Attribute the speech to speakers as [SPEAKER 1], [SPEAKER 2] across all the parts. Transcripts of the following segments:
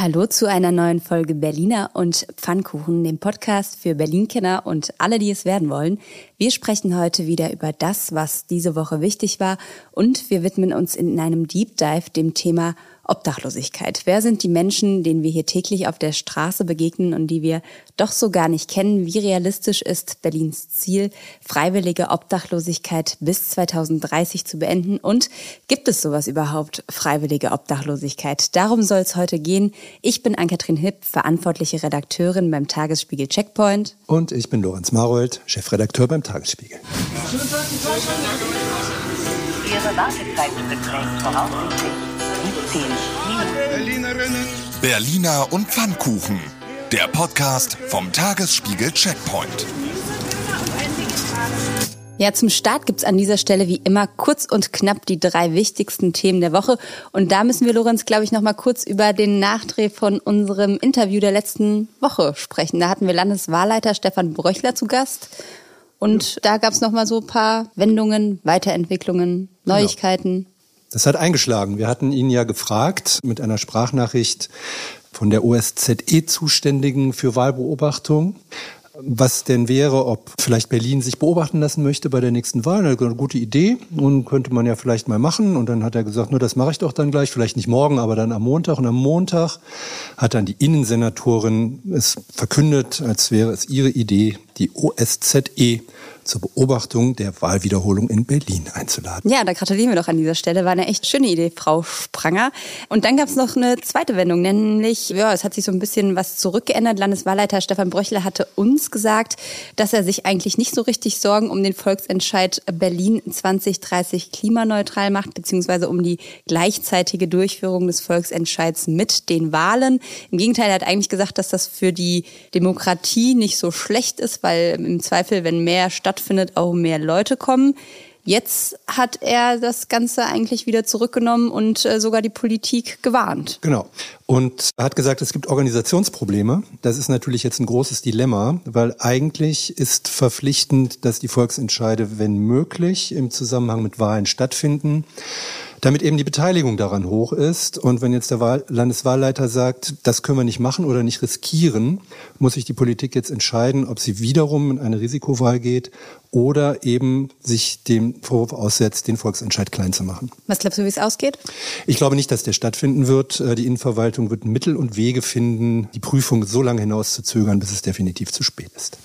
[SPEAKER 1] Hallo zu einer neuen Folge Berliner und Pfannkuchen, dem Podcast für Berlin-Kenner und alle, die es werden wollen. Wir sprechen heute wieder über das, was diese Woche wichtig war und wir widmen uns in einem Deep Dive dem Thema Obdachlosigkeit. Wer sind die Menschen, denen wir hier täglich auf der Straße begegnen und die wir doch so gar nicht kennen? Wie realistisch ist Berlins Ziel, freiwillige Obdachlosigkeit bis 2030 zu beenden? Und gibt es sowas überhaupt, freiwillige Obdachlosigkeit? Darum soll es heute gehen. Ich bin Ann-Kathrin Hipp, verantwortliche Redakteurin beim Tagesspiegel Checkpoint.
[SPEAKER 2] Und ich bin Lorenz Marold, Chefredakteur beim Tagesspiegel. Ihre Wartezeit beträgt
[SPEAKER 3] voraussichtlich Berliner und Pfannkuchen. Der Podcast vom Tagesspiegel Checkpoint.
[SPEAKER 1] Ja, zum Start gibt's an dieser Stelle wie immer kurz und knapp die drei wichtigsten Themen der Woche. Und da müssen wir, Lorenz, glaube ich, noch mal kurz über den Nachdreh von unserem Interview der letzten Woche sprechen. Da hatten wir Landeswahlleiter Stefan Bröchler zu Gast. Und ja. da gab's noch mal so ein paar Wendungen, Weiterentwicklungen, genau. Neuigkeiten. Genau.
[SPEAKER 2] Das hat eingeschlagen. Wir hatten ihn ja gefragt mit einer Sprachnachricht von der OSZE Zuständigen für Wahlbeobachtung, was denn wäre, ob vielleicht Berlin sich beobachten lassen möchte bei der nächsten Wahl. Eine gute Idee und könnte man ja vielleicht mal machen. Und dann hat er gesagt, nur das mache ich doch dann gleich, vielleicht nicht morgen, aber dann am Montag. Und am Montag hat dann die Innensenatorin es verkündet, als wäre es ihre Idee, die OSZE zur Beobachtung der Wahlwiederholung in Berlin einzuladen.
[SPEAKER 1] Ja, da gratulieren wir doch an dieser Stelle. War eine echt schöne Idee, Frau Spranger. Und dann gab es noch eine zweite Wendung, nämlich, ja, es hat sich so ein bisschen was zurückgeändert. Landeswahlleiter Stefan Bröchler hatte uns gesagt, dass er sich eigentlich nicht so richtig Sorgen um den Volksentscheid Berlin 2030 klimaneutral macht, beziehungsweise um die gleichzeitige Durchführung des Volksentscheids mit den Wahlen. Im Gegenteil, er hat eigentlich gesagt, dass das für die Demokratie nicht so schlecht ist, weil im Zweifel, wenn mehr statt stattfindet, auch mehr Leute kommen. Jetzt hat er das Ganze eigentlich wieder zurückgenommen und äh, sogar die Politik gewarnt.
[SPEAKER 2] Genau. Und er hat gesagt, es gibt Organisationsprobleme. Das ist natürlich jetzt ein großes Dilemma, weil eigentlich ist verpflichtend, dass die Volksentscheide, wenn möglich, im Zusammenhang mit Wahlen stattfinden damit eben die Beteiligung daran hoch ist. Und wenn jetzt der Wahl Landeswahlleiter sagt, das können wir nicht machen oder nicht riskieren, muss sich die Politik jetzt entscheiden, ob sie wiederum in eine Risikowahl geht oder eben sich dem Vorwurf aussetzt, den Volksentscheid klein zu machen.
[SPEAKER 1] Was glaubst du, wie es ausgeht?
[SPEAKER 2] Ich glaube nicht, dass der stattfinden wird. Äh, die Innenverwaltung wird Mittel und Wege finden, die Prüfung so lange hinauszuzögern, bis es definitiv zu spät ist.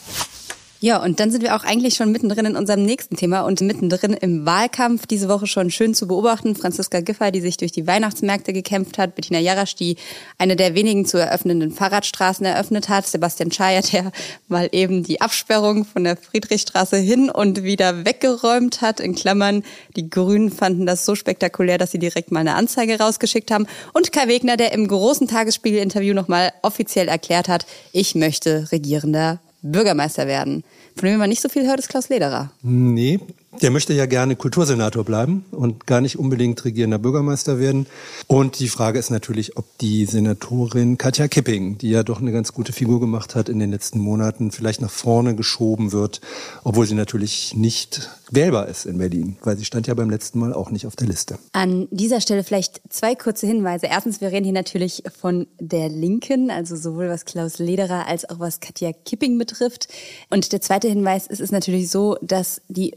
[SPEAKER 1] Ja, und dann sind wir auch eigentlich schon mittendrin in unserem nächsten Thema und mittendrin im Wahlkampf. Diese Woche schon schön zu beobachten. Franziska Giffey, die sich durch die Weihnachtsmärkte gekämpft hat. Bettina Jarasch, die eine der wenigen zu eröffnenden Fahrradstraßen eröffnet hat. Sebastian Schayer, der mal eben die Absperrung von der Friedrichstraße hin und wieder weggeräumt hat. In Klammern, die Grünen fanden das so spektakulär, dass sie direkt mal eine Anzeige rausgeschickt haben. Und Kai Wegner, der im großen Tagesspiegel-Interview nochmal offiziell erklärt hat, ich möchte regierender Bürgermeister werden. Von dem man nicht so viel hört, ist Klaus Lederer.
[SPEAKER 2] Nee, der möchte ja gerne Kultursenator bleiben und gar nicht unbedingt regierender Bürgermeister werden. Und die Frage ist natürlich, ob die Senatorin Katja Kipping, die ja doch eine ganz gute Figur gemacht hat in den letzten Monaten, vielleicht nach vorne geschoben wird, obwohl sie natürlich nicht wählbar ist in Berlin, weil sie stand ja beim letzten Mal auch nicht auf der Liste.
[SPEAKER 1] An dieser Stelle vielleicht zwei kurze Hinweise. Erstens, wir reden hier natürlich von der Linken, also sowohl was Klaus Lederer als auch was Katja Kipping betrifft. Und der zweite Hinweis, es ist natürlich so, dass die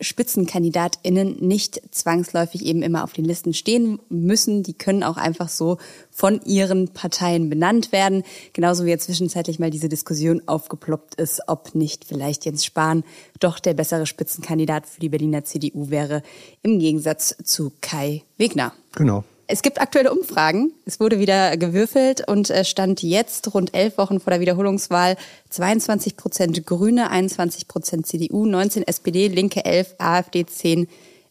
[SPEAKER 1] SpitzenkandidatInnen nicht zwangsläufig eben immer auf den Listen stehen müssen. Die können auch einfach so von ihren Parteien benannt werden. Genauso wie ja zwischenzeitlich mal diese Diskussion aufgeploppt ist, ob nicht vielleicht Jens Spahn doch der bessere Spitzenkandidat für die Berliner CDU wäre, im Gegensatz zu Kai Wegner.
[SPEAKER 2] Genau.
[SPEAKER 1] Es gibt aktuelle Umfragen. Es wurde wieder gewürfelt und stand jetzt rund elf Wochen vor der Wiederholungswahl 22 Prozent Grüne, 21 Prozent CDU, 19 SPD, Linke 11, AfD 10,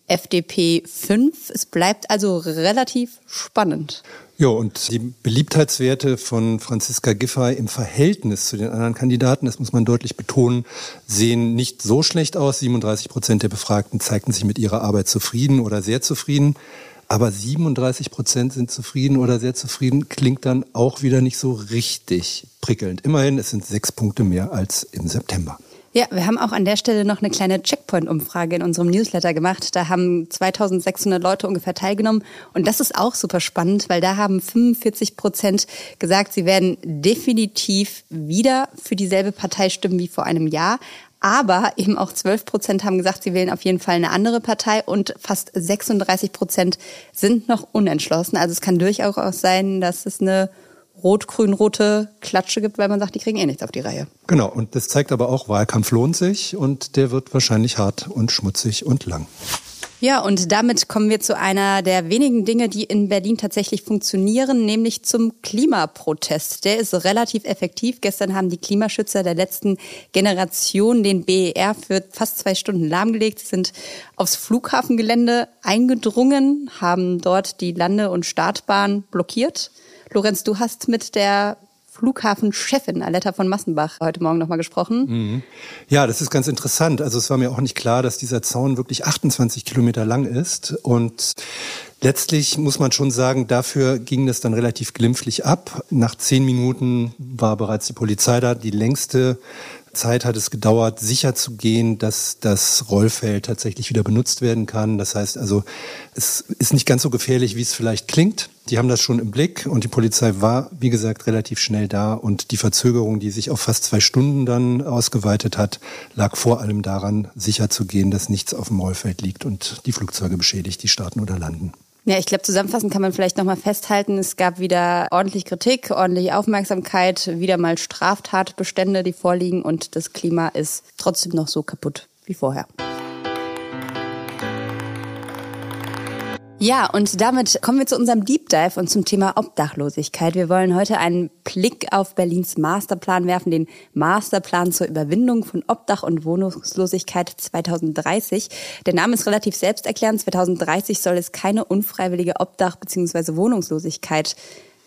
[SPEAKER 1] FDP 5. Es bleibt also relativ spannend.
[SPEAKER 2] Ja, und die Beliebtheitswerte von Franziska Giffey im Verhältnis zu den anderen Kandidaten, das muss man deutlich betonen, sehen nicht so schlecht aus. 37 Prozent der Befragten zeigten sich mit ihrer Arbeit zufrieden oder sehr zufrieden. Aber 37 Prozent sind zufrieden oder sehr zufrieden, klingt dann auch wieder nicht so richtig prickelnd. Immerhin, es sind sechs Punkte mehr als im September.
[SPEAKER 1] Ja, wir haben auch an der Stelle noch eine kleine Checkpoint-Umfrage in unserem Newsletter gemacht. Da haben 2600 Leute ungefähr teilgenommen. Und das ist auch super spannend, weil da haben 45 Prozent gesagt, sie werden definitiv wieder für dieselbe Partei stimmen wie vor einem Jahr. Aber eben auch 12 Prozent haben gesagt, sie wählen auf jeden Fall eine andere Partei und fast 36 Prozent sind noch unentschlossen. Also es kann durchaus sein, dass es eine rot-grün-rote Klatsche gibt, weil man sagt, die kriegen eh nichts auf die Reihe.
[SPEAKER 2] Genau, und das zeigt aber auch, Wahlkampf lohnt sich und der wird wahrscheinlich hart und schmutzig und lang.
[SPEAKER 1] Ja, und damit kommen wir zu einer der wenigen Dinge, die in Berlin tatsächlich funktionieren, nämlich zum Klimaprotest. Der ist relativ effektiv. Gestern haben die Klimaschützer der letzten Generation den BER für fast zwei Stunden lahmgelegt. Sind aufs Flughafengelände eingedrungen, haben dort die Lande- und Startbahn blockiert Lorenz, du hast mit der Flughafenchefin Aletta von Massenbach heute Morgen nochmal gesprochen.
[SPEAKER 2] Mhm. Ja, das ist ganz interessant. Also es war mir auch nicht klar, dass dieser Zaun wirklich 28 Kilometer lang ist. Und letztlich muss man schon sagen, dafür ging das dann relativ glimpflich ab. Nach zehn Minuten war bereits die Polizei da. Die längste Zeit hat es gedauert, sicherzugehen, dass das Rollfeld tatsächlich wieder benutzt werden kann. Das heißt also, es ist nicht ganz so gefährlich, wie es vielleicht klingt. Die haben das schon im Blick und die Polizei war, wie gesagt, relativ schnell da und die Verzögerung, die sich auf fast zwei Stunden dann ausgeweitet hat, lag vor allem daran, sicherzugehen, dass nichts auf dem Rollfeld liegt und die Flugzeuge beschädigt, die starten oder landen.
[SPEAKER 1] Ja, ich glaube, zusammenfassend kann man vielleicht nochmal festhalten, es gab wieder ordentlich Kritik, ordentlich Aufmerksamkeit, wieder mal Straftatbestände, die vorliegen und das Klima ist trotzdem noch so kaputt wie vorher. Ja, und damit kommen wir zu unserem Deep Dive und zum Thema Obdachlosigkeit. Wir wollen heute einen Blick auf Berlins Masterplan werfen, den Masterplan zur Überwindung von Obdach und Wohnungslosigkeit 2030. Der Name ist relativ selbsterklärend. 2030 soll es keine unfreiwillige Obdach bzw. Wohnungslosigkeit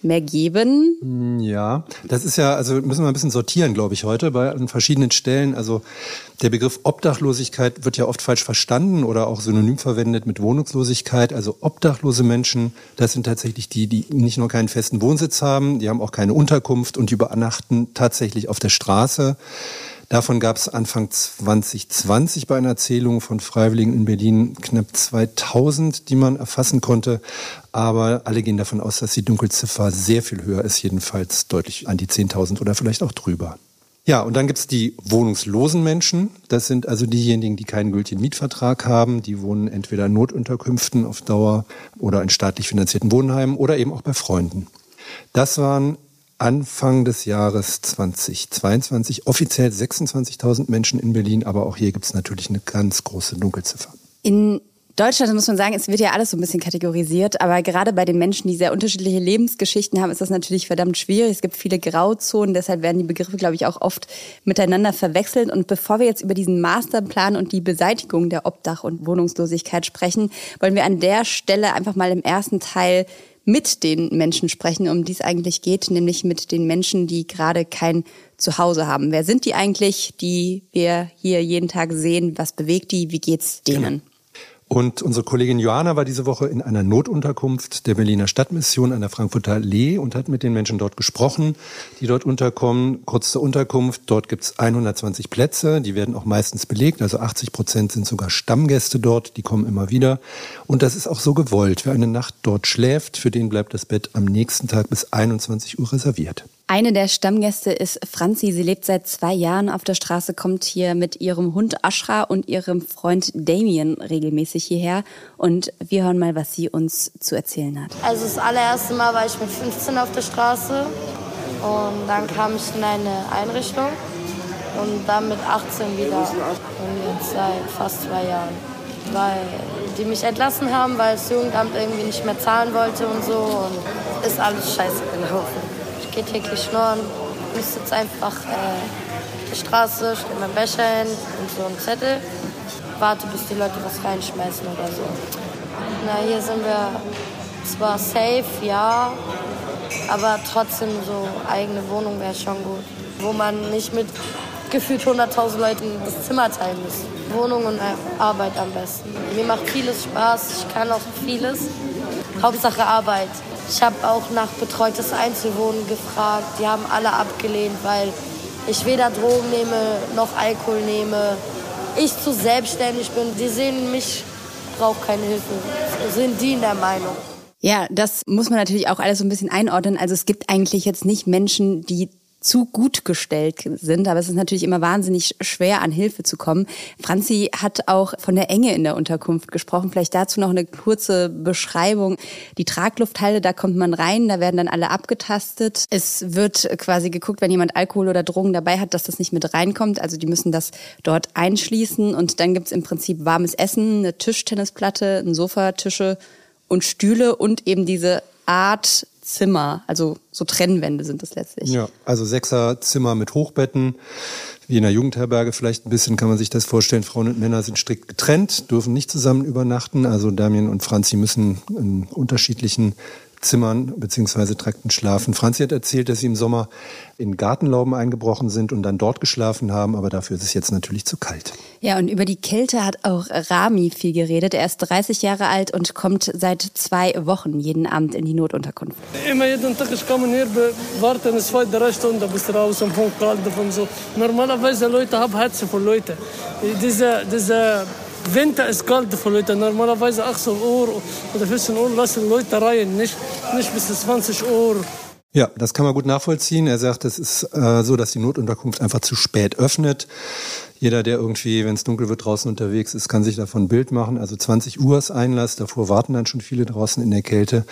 [SPEAKER 1] mehr geben.
[SPEAKER 2] Hm, ja, das ist ja, also müssen wir ein bisschen sortieren, glaube ich, heute bei an verschiedenen Stellen. Also der Begriff Obdachlosigkeit wird ja oft falsch verstanden oder auch synonym verwendet mit Wohnungslosigkeit. Also obdachlose Menschen, das sind tatsächlich die, die nicht nur keinen festen Wohnsitz haben, die haben auch keine Unterkunft und die übernachten tatsächlich auf der Straße. Davon gab es Anfang 2020 bei einer Zählung von Freiwilligen in Berlin knapp 2000, die man erfassen konnte. Aber alle gehen davon aus, dass die Dunkelziffer sehr viel höher ist, jedenfalls deutlich an die 10.000 oder vielleicht auch drüber. Ja, und dann gibt's die wohnungslosen Menschen. Das sind also diejenigen, die keinen gültigen Mietvertrag haben. Die wohnen entweder in Notunterkünften auf Dauer oder in staatlich finanzierten Wohnheimen oder eben auch bei Freunden. Das waren Anfang des Jahres 2022 offiziell 26.000 Menschen in Berlin, aber auch hier gibt es natürlich eine ganz große Dunkelziffer.
[SPEAKER 1] In Deutschland muss man sagen, es wird ja alles so ein bisschen kategorisiert, aber gerade bei den Menschen, die sehr unterschiedliche Lebensgeschichten haben, ist das natürlich verdammt schwierig. Es gibt viele Grauzonen, deshalb werden die Begriffe, glaube ich, auch oft miteinander verwechselt. Und bevor wir jetzt über diesen Masterplan und die Beseitigung der Obdach- und Wohnungslosigkeit sprechen, wollen wir an der Stelle einfach mal im ersten Teil mit den Menschen sprechen, um die es eigentlich geht, nämlich mit den Menschen, die gerade kein Zuhause haben. Wer sind die eigentlich, die wir hier jeden Tag sehen? Was bewegt die? Wie geht's denen? Genau.
[SPEAKER 2] Und unsere Kollegin Johanna war diese Woche in einer Notunterkunft der Berliner Stadtmission an der Frankfurter Allee und hat mit den Menschen dort gesprochen, die dort unterkommen. Kurz zur Unterkunft, dort gibt's 120 Plätze, die werden auch meistens belegt, also 80 Prozent sind sogar Stammgäste dort, die kommen immer wieder. Und das ist auch so gewollt. Wer eine Nacht dort schläft, für den bleibt das Bett am nächsten Tag bis 21 Uhr reserviert.
[SPEAKER 1] Eine der Stammgäste ist Franzi. Sie lebt seit zwei Jahren auf der Straße, kommt hier mit ihrem Hund Ashra und ihrem Freund Damien regelmäßig hierher. Und wir hören mal, was sie uns zu erzählen hat.
[SPEAKER 4] Also das allererste Mal war ich mit 15 auf der Straße und dann kam ich in eine Einrichtung und dann mit 18 wieder und jetzt seit fast zwei Jahren. Weil die mich entlassen haben, weil das Jugendamt irgendwie nicht mehr zahlen wollte und so und ist alles scheiße gelaufen gehe täglich schnorren. Ich sitze einfach äh, der Straße, stelle mein Becher hin und so einen Zettel. Warte, bis die Leute was reinschmeißen oder so. Na, hier sind wir zwar safe, ja, aber trotzdem so eigene Wohnung wäre schon gut. Wo man nicht mit gefühlt 100.000 Leuten das Zimmer teilen muss. Wohnung und Arbeit am besten. Mir macht vieles Spaß, ich kann auch vieles. Hauptsache Arbeit. Ich habe auch nach betreutes Einzelwohnen gefragt. Die haben alle abgelehnt, weil ich weder Drogen nehme noch Alkohol nehme, ich zu selbstständig bin. Die sehen mich, brauche keine Hilfe. Sind die in der Meinung?
[SPEAKER 1] Ja, das muss man natürlich auch alles so ein bisschen einordnen. Also es gibt eigentlich jetzt nicht Menschen, die zu gut gestellt sind, aber es ist natürlich immer wahnsinnig schwer, an Hilfe zu kommen. Franzi hat auch von der Enge in der Unterkunft gesprochen. Vielleicht dazu noch eine kurze Beschreibung. Die Traglufthalle, da kommt man rein, da werden dann alle abgetastet. Es wird quasi geguckt, wenn jemand Alkohol oder Drogen dabei hat, dass das nicht mit reinkommt. Also die müssen das dort einschließen und dann gibt's im Prinzip warmes Essen, eine Tischtennisplatte, ein Sofa, Tische und Stühle und eben diese Art Zimmer, also so Trennwände sind das letztlich.
[SPEAKER 2] Ja, also Sechserzimmer mit Hochbetten, wie in der Jugendherberge vielleicht ein bisschen kann man sich das vorstellen. Frauen und Männer sind strikt getrennt, dürfen nicht zusammen übernachten. Also Damien und Franzi müssen in unterschiedlichen Zimmern bzw. Trakten schlafen. Franzi hat erzählt, dass sie im Sommer in Gartenlauben eingebrochen sind und dann dort geschlafen haben, aber dafür ist es jetzt natürlich zu kalt.
[SPEAKER 1] Ja, und über die Kälte hat auch Rami viel geredet. Er ist 30 Jahre alt und kommt seit zwei Wochen jeden Abend in die Notunterkunft.
[SPEAKER 5] Immer jeden Tag, ich komme hier, warten zwei, drei Stunden bis raus und Punkt kalt und so. Normalerweise Leute haben Herzen für Leute. Diese, diese Winter ist kalt für Leute. Normalerweise 18 Uhr oder 14 Uhr lassen Leute rein, nicht, nicht bis 20 Uhr.
[SPEAKER 2] Ja, das kann man gut nachvollziehen. Er sagt, es ist äh, so, dass die Notunterkunft einfach zu spät öffnet. Jeder, der irgendwie, wenn es dunkel wird, draußen unterwegs ist, kann sich davon ein Bild machen. Also 20 Uhr ist Einlass, davor warten dann schon viele draußen in der Kälte.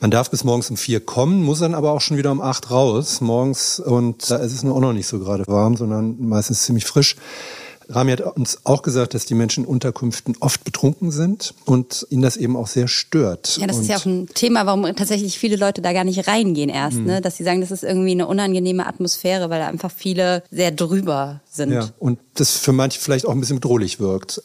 [SPEAKER 2] Man darf bis morgens um vier kommen, muss dann aber auch schon wieder um acht raus morgens. Und da ist es nur auch noch nicht so gerade warm, sondern meistens ziemlich frisch. Rami hat uns auch gesagt, dass die Menschen in Unterkünften oft betrunken sind und ihn das eben auch sehr stört.
[SPEAKER 1] Ja, das
[SPEAKER 2] und
[SPEAKER 1] ist ja auch ein Thema, warum tatsächlich viele Leute da gar nicht reingehen erst,
[SPEAKER 2] Mhm.
[SPEAKER 1] ne? dass sie sagen, das ist irgendwie eine unangenehme Atmosphäre, weil da einfach viele sehr drüber sind.
[SPEAKER 2] Ja, und das für manche vielleicht auch ein bisschen bedrohlich wirkt.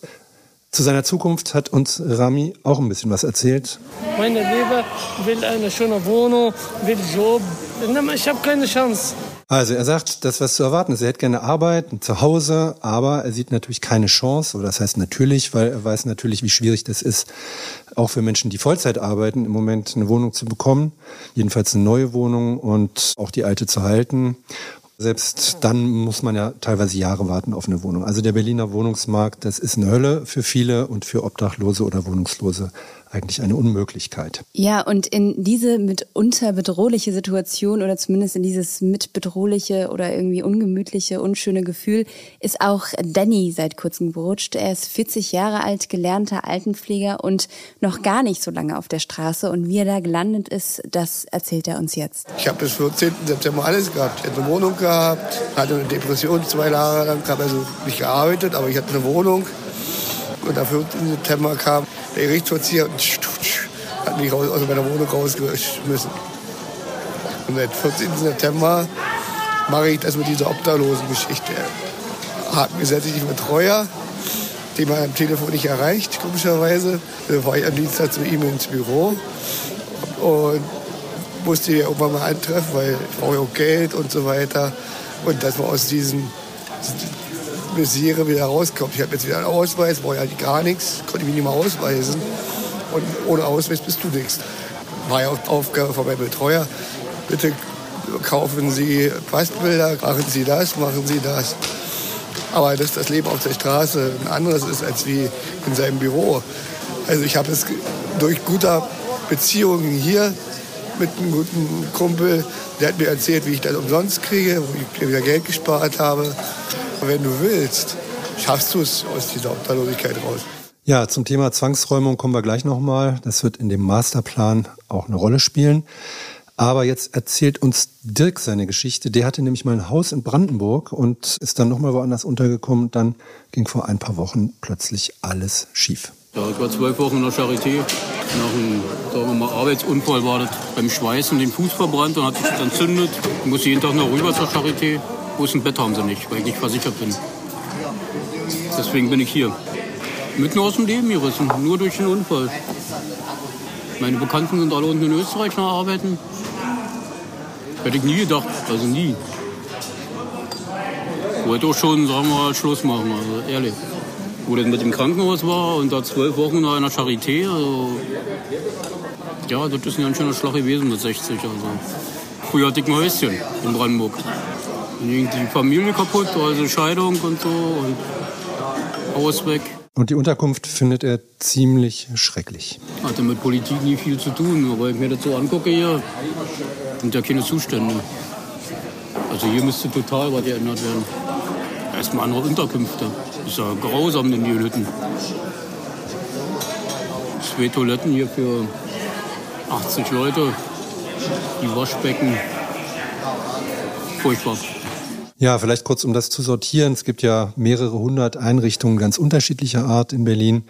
[SPEAKER 2] Zu seiner Zukunft hat uns Rami auch ein bisschen was erzählt.
[SPEAKER 5] Meine Liebe will eine schöne Wohnung, will Job. Ich habe keine Chance.
[SPEAKER 2] Also er sagt, das was zu erwarten ist. Er hätte gerne Arbeit, ein Zuhause, aber er sieht natürlich keine Chance. Oder das heißt natürlich, weil er weiß natürlich, wie schwierig das ist, auch für Menschen, die Vollzeit arbeiten, im Moment eine Wohnung zu bekommen. Jedenfalls eine neue Wohnung und auch die alte zu halten. Selbst dann muss man ja teilweise Jahre warten auf eine Wohnung. Also der Berliner Wohnungsmarkt, das ist eine Hölle für viele und für Obdachlose oder Wohnungslose eigentlich eine Unmöglichkeit.
[SPEAKER 1] Ja, und in diese mitunter bedrohliche Situation oder zumindest in dieses mitbedrohliche oder irgendwie ungemütliche, unschöne Gefühl ist auch Danny seit kurzem gerutscht. Er ist 40 Jahre alt, gelernter Altenpfleger und noch gar nicht so lange auf der Straße. Und wie er da gelandet ist, das erzählt er uns jetzt.
[SPEAKER 6] Ich habe bis 14. September alles gehabt. Ich hatte eine Wohnung gehabt, hatte eine Depression zwei Jahre lang, habe also nicht gearbeitet, aber ich hatte eine Wohnung. Und am 14. September kam der Gerichtsvollzieher hat mich raus, aus meiner Wohnung rausgeschmissen. Und seit 14. September mache ich das mit dieser Obdachlosen-Geschichte. Einen gesetzlichen Betreuer, den man am Telefon nicht erreicht, komischerweise. Da war ich am Dienstag zu ihm ins Büro und musste ihn irgendwann mal antreffen, weil ich brauche ja auch Geld und so weiter. Und dass man aus diesem Misere wieder rauskommt. Ich habe jetzt wieder einen Ausweis, brauche ja halt gar nichts, konnte mich nicht mal ausweisen. Und ohne Ausweis bist du nichts. War ja Aufgabe von meinem Betreuer. Bitte kaufen Sie Passbilder, machen Sie das, machen Sie das. Aber dass das Leben auf der Straße ein anderes ist als wie in seinem Büro. Also ich habe es durch gute Beziehungen hier mit einem guten Kumpel, der hat mir erzählt, wie ich das umsonst kriege, wo ich mir wieder Geld gespart habe. Wenn du willst, schaffst du es aus dieser Obdachlosigkeit raus.
[SPEAKER 2] Ja, zum Thema Zwangsräumung kommen wir gleich nochmal. Das wird in dem Masterplan auch eine Rolle spielen. Aber jetzt erzählt uns Dirk seine Geschichte. Der hatte nämlich mal ein Haus in Brandenburg und ist dann nochmal woanders untergekommen. Dann ging vor ein paar Wochen plötzlich alles schief.
[SPEAKER 7] Ja, ich war zwölf Wochen in der Charité. Nach einem sagen wir mal, Arbeitsunfall war das beim Schweißen den Fuß verbrannt und hat sich entzündet. Ich musste jeden Tag noch rüber zur Charité. Bloß ein Bett haben sie nicht, weil ich nicht versichert bin. Deswegen bin ich hier. Mitten aus dem Leben gerissen, nur durch den Unfall. Meine Bekannten sind alle unten in Österreich noch arbeiten. Hätte ich nie gedacht, also nie. Wollte auch schon, sagen wir mal, Schluss machen, also ehrlich. Wo das mit dem Krankenhaus war und da zwölf Wochen noch in der Charité, also ja, das ist ein ganz schöner Schlag gewesen mit 60. Also. Früher hatte ich ein Häuschen in Brandenburg. Die Familie kaputt, also Scheidung und so und Haus weg.
[SPEAKER 2] Und die Unterkunft findet er ziemlich schrecklich.
[SPEAKER 7] Hatte mit Politik nie viel zu tun, aber wenn ich mir das so angucke hier, sind ja keine Zustände. Also hier müsste total was geändert werden. Erstmal andere Unterkünfte. Das ist ja grausam in die Hütten. Zwei Toiletten hier für 80 Leute. Die Waschbecken. Furchtbar.
[SPEAKER 2] Ja, vielleicht kurz, um das zu sortieren. Es gibt ja mehrere hundert Einrichtungen ganz unterschiedlicher Art in Berlin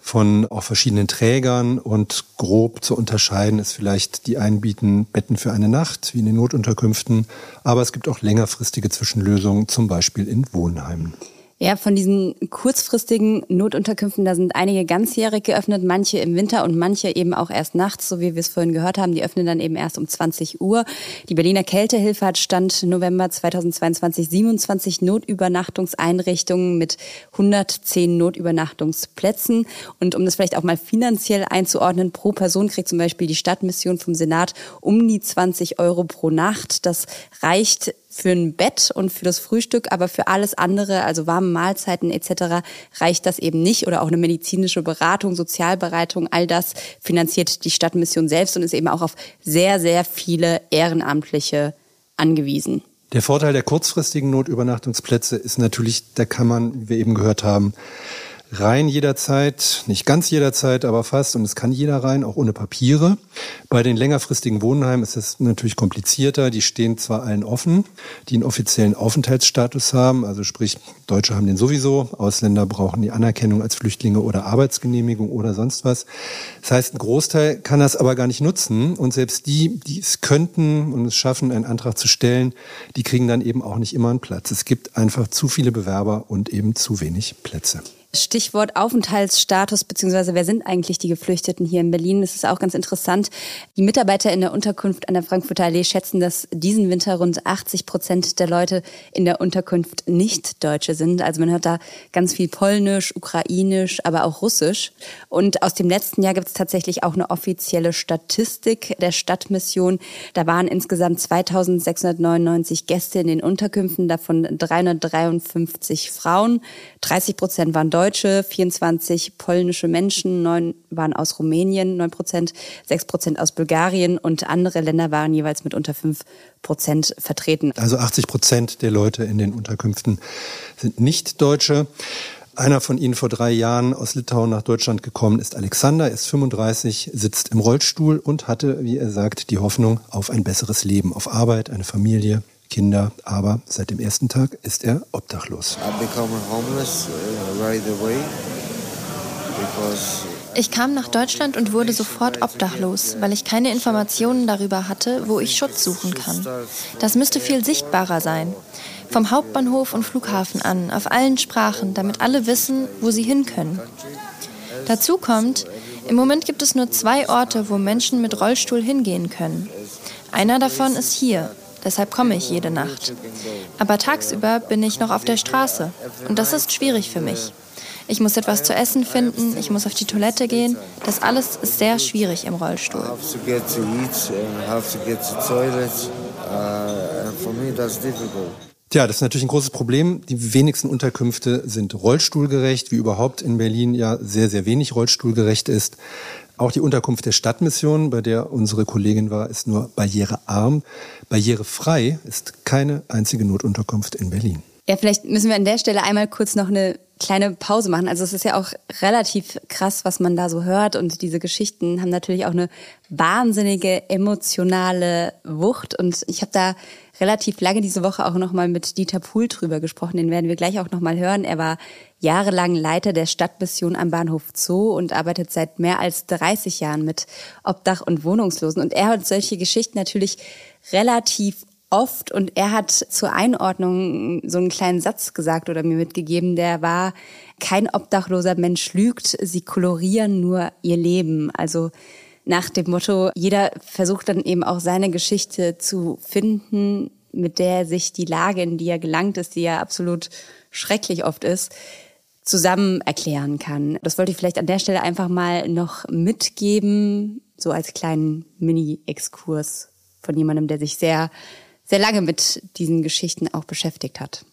[SPEAKER 2] von auch verschiedenen Trägern und grob zu unterscheiden ist vielleicht, die einen bieten Betten für eine Nacht, wie in den Notunterkünften, aber es gibt auch längerfristige Zwischenlösungen, zum Beispiel in Wohnheimen.
[SPEAKER 1] Ja, von diesen kurzfristigen Notunterkünften, da sind einige ganzjährig geöffnet, manche im Winter und manche eben auch erst nachts, so wie wir es vorhin gehört haben. Die öffnen dann eben erst um 20 Uhr. Die Berliner Kältehilfe hat Stand November 2022 27 Notübernachtungseinrichtungen mit 110 Notübernachtungsplätzen. Und um das vielleicht auch mal finanziell einzuordnen, pro Person kriegt zum Beispiel die Stadtmission vom Senat um die 20 Euro pro Nacht. Das reicht für ein Bett und für das Frühstück, aber für alles andere, also warme Mahlzeiten etc., reicht das eben nicht oder auch eine medizinische Beratung, Sozialberatung, all das finanziert die Stadtmission selbst und ist eben auch auf sehr, sehr viele Ehrenamtliche angewiesen.
[SPEAKER 2] Der Vorteil der kurzfristigen Notübernachtungsplätze ist natürlich, da kann man, wie wir eben gehört haben, rein jederzeit, nicht ganz jederzeit, aber fast und es kann jeder rein, auch ohne Papiere. Bei den längerfristigen Wohnheimen ist es natürlich komplizierter. Die stehen zwar allen offen, die einen offiziellen Aufenthaltsstatus haben, also sprich, Deutsche haben den sowieso, Ausländer brauchen die Anerkennung als Flüchtlinge oder Arbeitsgenehmigung oder sonst was. Das heißt, ein Großteil kann das aber gar nicht nutzen und selbst die, die es könnten und es schaffen, einen Antrag zu stellen, die kriegen dann eben auch nicht immer einen Platz. Es gibt einfach zu viele Bewerber und eben zu wenig Plätze.
[SPEAKER 1] Stichwort Aufenthaltsstatus, beziehungsweise wer sind eigentlich die Geflüchteten hier in Berlin? Das ist auch ganz interessant. Die Mitarbeiter in der Unterkunft an der Frankfurter Allee schätzen, dass diesen Winter rund 80 Prozent der Leute in der Unterkunft nicht Deutsche sind. Also man hört da ganz viel Polnisch, Ukrainisch, aber auch Russisch. Und aus dem letzten Jahr gibt es tatsächlich auch eine offizielle Statistik der Stadtmission. Da waren insgesamt 2699 Gäste in den Unterkünften, davon 353 Frauen. 30 Prozent waren Deutsche, 24 polnische Menschen, neun waren aus Rumänien, neun Prozent, sechs Prozent aus Bulgarien und andere Länder waren jeweils mit unter fünf Prozent vertreten.
[SPEAKER 2] Also 80 Prozent der Leute in den Unterkünften sind nicht Deutsche. Einer von ihnen vor drei Jahren aus Litauen nach Deutschland gekommen ist Alexander, ist 35, sitzt im Rollstuhl und hatte, wie er sagt, die Hoffnung auf ein besseres Leben, auf Arbeit, eine Familie, Kinder, aber seit dem ersten Tag ist er obdachlos. Uh,
[SPEAKER 8] ich kam nach Deutschland und wurde sofort obdachlos, weil ich keine Informationen darüber hatte, wo ich Schutz suchen kann. Das müsste viel sichtbarer sein. Vom Hauptbahnhof und Flughafen an, auf allen Sprachen, damit alle wissen, wo sie hin können. Dazu kommt, im Moment gibt es nur zwei Orte, wo Menschen mit Rollstuhl hingehen können. Einer davon ist hier, Deshalb komme ich jede Nacht. Aber tagsüber bin ich noch auf der Straße. Und das ist schwierig für mich. Ich muss etwas zu essen finden, ich muss auf die Toilette gehen. Das alles ist sehr schwierig im Rollstuhl.
[SPEAKER 2] Tja, das ist natürlich ein großes Problem. Die wenigsten Unterkünfte sind rollstuhlgerecht, wie überhaupt in Berlin ja sehr, sehr wenig rollstuhlgerecht ist. Auch die Unterkunft der Stadtmission, bei der unsere Kollegin war, ist nur barrierearm. Barrierefrei ist keine einzige Notunterkunft in Berlin.
[SPEAKER 1] Ja, vielleicht müssen wir an der Stelle einmal kurz noch eine kleine Pause machen. Also es ist ja auch relativ krass, was man da so hört und diese Geschichten haben natürlich auch eine wahnsinnige emotionale Wucht und ich habe da relativ lange diese Woche auch nochmal mit Dieter Pohl drüber gesprochen. Den werden wir gleich auch nochmal hören. Er war jahrelang Leiter der Stadtmission am Bahnhof Zoo und arbeitet seit mehr als 30 Jahren mit Obdach- und Wohnungslosen. Und er hat solche Geschichten natürlich relativ oft und er hat zur Einordnung so einen kleinen Satz gesagt oder mir mitgegeben, der war, kein obdachloser Mensch lügt, sie kolorieren nur ihr Leben. Also nach dem Motto, jeder versucht dann eben auch seine Geschichte zu finden, mit der sich die Lage, in die er gelangt ist, die ja absolut schrecklich oft ist, zusammen erklären kann. Das wollte ich vielleicht an der Stelle einfach mal noch mitgeben, so als kleinen Mini-Exkurs von jemandem, der sich sehr sehr lange mit diesen Geschichten auch beschäftigt hat.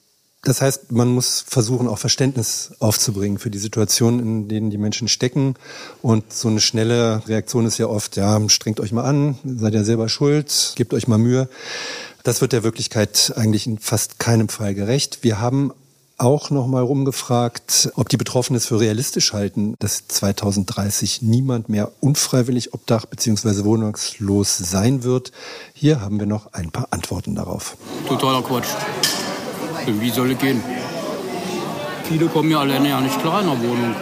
[SPEAKER 2] Das heißt, man muss versuchen, auch Verständnis aufzubringen für die Situation, in denen die Menschen stecken. Und so eine schnelle Reaktion ist ja oft, ja, strengt euch mal an, seid ja selber schuld, gebt euch mal Mühe. Das wird der Wirklichkeit eigentlich in fast keinem Fall gerecht. Wir haben auch noch mal rumgefragt, ob die Betroffenen es für realistisch halten, dass 2030 niemand mehr unfreiwillig obdach bzw. wohnungslos sein wird. Hier haben wir noch ein paar Antworten darauf.
[SPEAKER 7] Totaler Quatsch. Wie soll es gehen? Viele kommen ja alleine ja nicht klar in der Wohnung.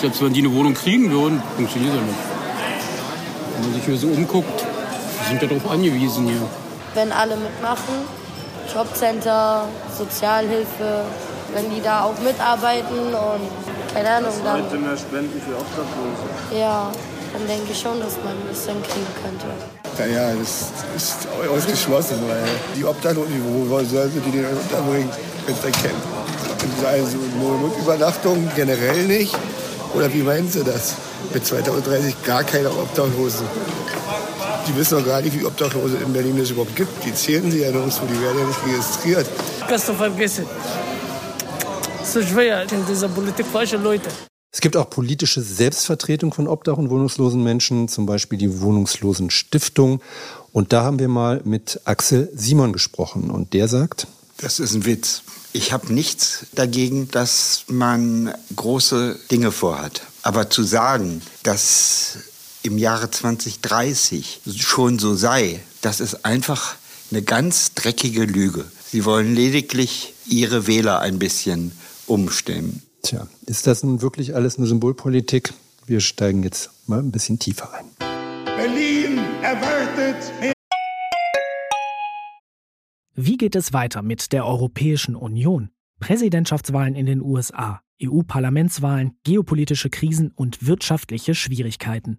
[SPEAKER 7] Selbst wenn die eine Wohnung kriegen würden, funktioniert das nicht. Wenn man sich hier so umguckt, wir sind ja darauf angewiesen hier.
[SPEAKER 4] Wenn alle mitmachen, Jobcenter, Sozialhilfe, wenn die da auch mitarbeiten und keine Ahnung, dann.
[SPEAKER 9] Heute mehr Spenden für Obdachlose.
[SPEAKER 4] Ja, dann denke ich schon, dass man ein bisschen kriegen könnte.
[SPEAKER 6] Naja, das ist ausgeschlossen, weil die Obdachlosen, wo sollen sie die denn unterbringen, wenn sie kennen? Also Notübernachtung generell nicht? Oder wie meinen Sie das? Mit 2030 gar keine Obdachlosen. Die wissen doch gar nicht, wie viele Obdachlose in Berlin es überhaupt gibt. Die zählen sie ja nirgendwo, die werden ja nicht registriert.
[SPEAKER 5] Kannst du vergessen. So schwer in dieser Politik falsche Leute.
[SPEAKER 2] Es gibt auch politische Selbstvertretung von Obdach- und wohnungslosen Menschen, zum Beispiel die Wohnungslosen Stiftung. Und da haben wir mal mit Axel Simon gesprochen. Und der sagt,
[SPEAKER 10] das ist ein Witz. Ich habe nichts dagegen, dass man große Dinge vorhat. Aber zu sagen, dass im Jahre 2030 schon so sei, das ist einfach eine ganz dreckige Lüge. Sie wollen lediglich ihre Wähler ein bisschen umstimmen.
[SPEAKER 2] Tja, ist das nun wirklich alles eine Symbolpolitik? Wir steigen jetzt mal ein bisschen tiefer ein.
[SPEAKER 11] Berlin erwartet mehr.
[SPEAKER 12] Wie geht es weiter mit der Europäischen Union? Präsidentschaftswahlen in den USA, EU-Parlamentswahlen, geopolitische Krisen und wirtschaftliche Schwierigkeiten.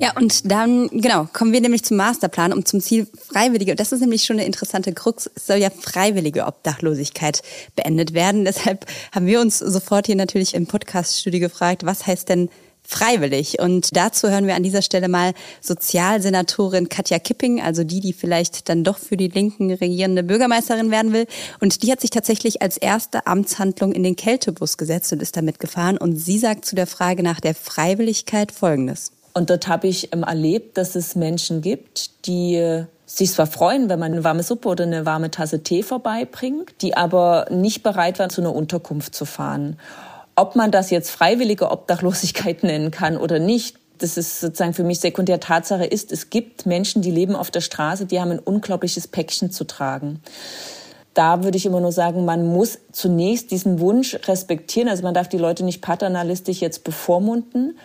[SPEAKER 1] Ja, und dann, genau, kommen wir nämlich zum Masterplan, um zum Ziel freiwillige, das ist nämlich schon eine interessante Krux, es soll ja freiwillige Obdachlosigkeit beendet werden. Deshalb haben wir uns sofort hier natürlich im Podcaststudio gefragt, was heißt denn freiwillig? Und dazu hören wir an dieser Stelle mal Sozialsenatorin Katja Kipping, also die, die vielleicht dann doch für die Linken regierende Bürgermeisterin werden will. Und die hat sich tatsächlich als erste Amtshandlung in den Kältebus gesetzt und ist damit gefahren. Und sie sagt zu der Frage nach der Freiwilligkeit Folgendes.
[SPEAKER 13] Und dort habe ich ähm, erlebt, dass es Menschen gibt, die äh, sich zwar freuen, wenn man eine warme Suppe oder eine warme Tasse Tee vorbeibringt, die aber nicht bereit waren, zu einer Unterkunft zu fahren. Ob man das jetzt freiwillige Obdachlosigkeit nennen kann oder nicht, das ist sozusagen für mich sekundär Tatsache ist, es gibt Menschen, die leben auf der Straße, die haben ein unglaubliches Päckchen zu tragen. Da würde ich immer nur sagen, man muss zunächst diesen Wunsch respektieren. Also man darf die Leute nicht paternalistisch jetzt bevormunden.